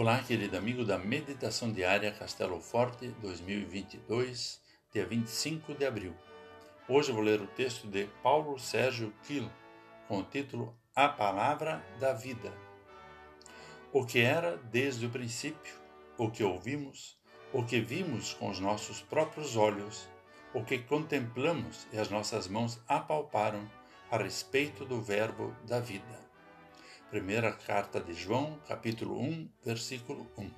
Olá, querido amigo da Meditação Diária Castelo Forte 2022, dia 25 de abril. Hoje vou ler o texto de Paulo Sérgio Kiel, com o título A Palavra da Vida. O que era desde o princípio, o que ouvimos, o que vimos com os nossos próprios olhos, o que contemplamos e as nossas mãos apalparam a respeito do Verbo da vida. Primeira carta de João, capítulo 1, versículo 1.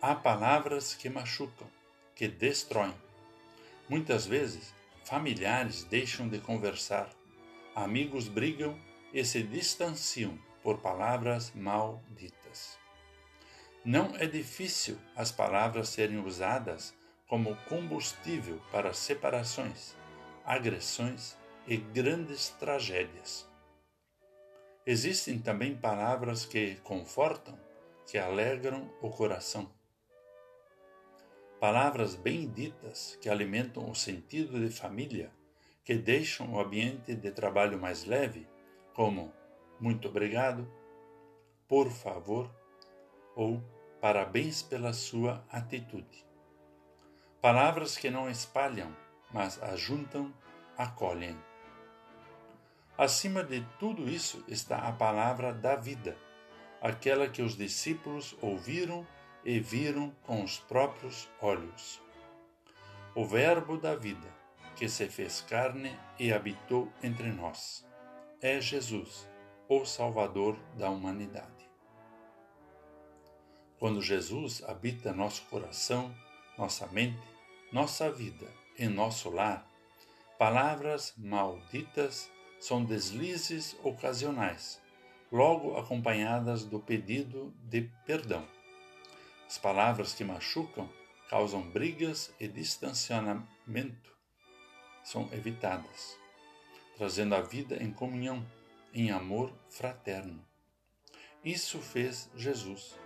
Há palavras que machucam, que destroem. Muitas vezes, familiares deixam de conversar, amigos brigam e se distanciam por palavras mal ditas. Não é difícil as palavras serem usadas como combustível para separações, agressões e grandes tragédias. Existem também palavras que confortam, que alegram o coração. Palavras bem ditas que alimentam o sentido de família, que deixam o ambiente de trabalho mais leve, como muito obrigado, por favor ou parabéns pela sua atitude. Palavras que não espalham, mas ajuntam, acolhem. Acima de tudo isso está a palavra da vida, aquela que os discípulos ouviram e viram com os próprios olhos. O Verbo da vida, que se fez carne e habitou entre nós, é Jesus, o Salvador da humanidade. Quando Jesus habita nosso coração, nossa mente, nossa vida e nosso lar, palavras malditas são deslizes ocasionais, logo acompanhadas do pedido de perdão. As palavras que machucam causam brigas e distanciamento são evitadas, trazendo a vida em comunhão, em amor fraterno. Isso fez Jesus.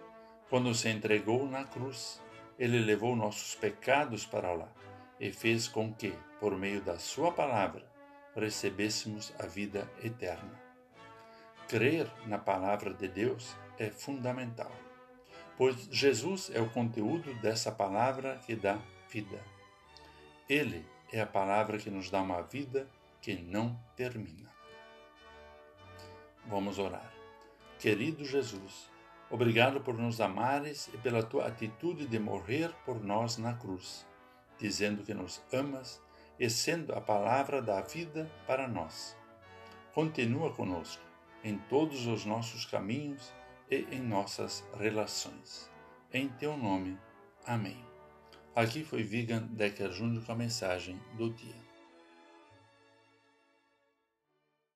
Quando se entregou na cruz, ele levou nossos pecados para lá e fez com que, por meio da Sua palavra, recebêssemos a vida eterna. Crer na palavra de Deus é fundamental, pois Jesus é o conteúdo dessa palavra que dá vida. Ele é a palavra que nos dá uma vida que não termina. Vamos orar. Querido Jesus, Obrigado por nos amares e pela tua atitude de morrer por nós na cruz, dizendo que nos amas e sendo a palavra da vida para nós. Continua conosco em todos os nossos caminhos e em nossas relações. Em teu nome. Amém. Aqui foi Vigan Decker Júnior com a mensagem do dia.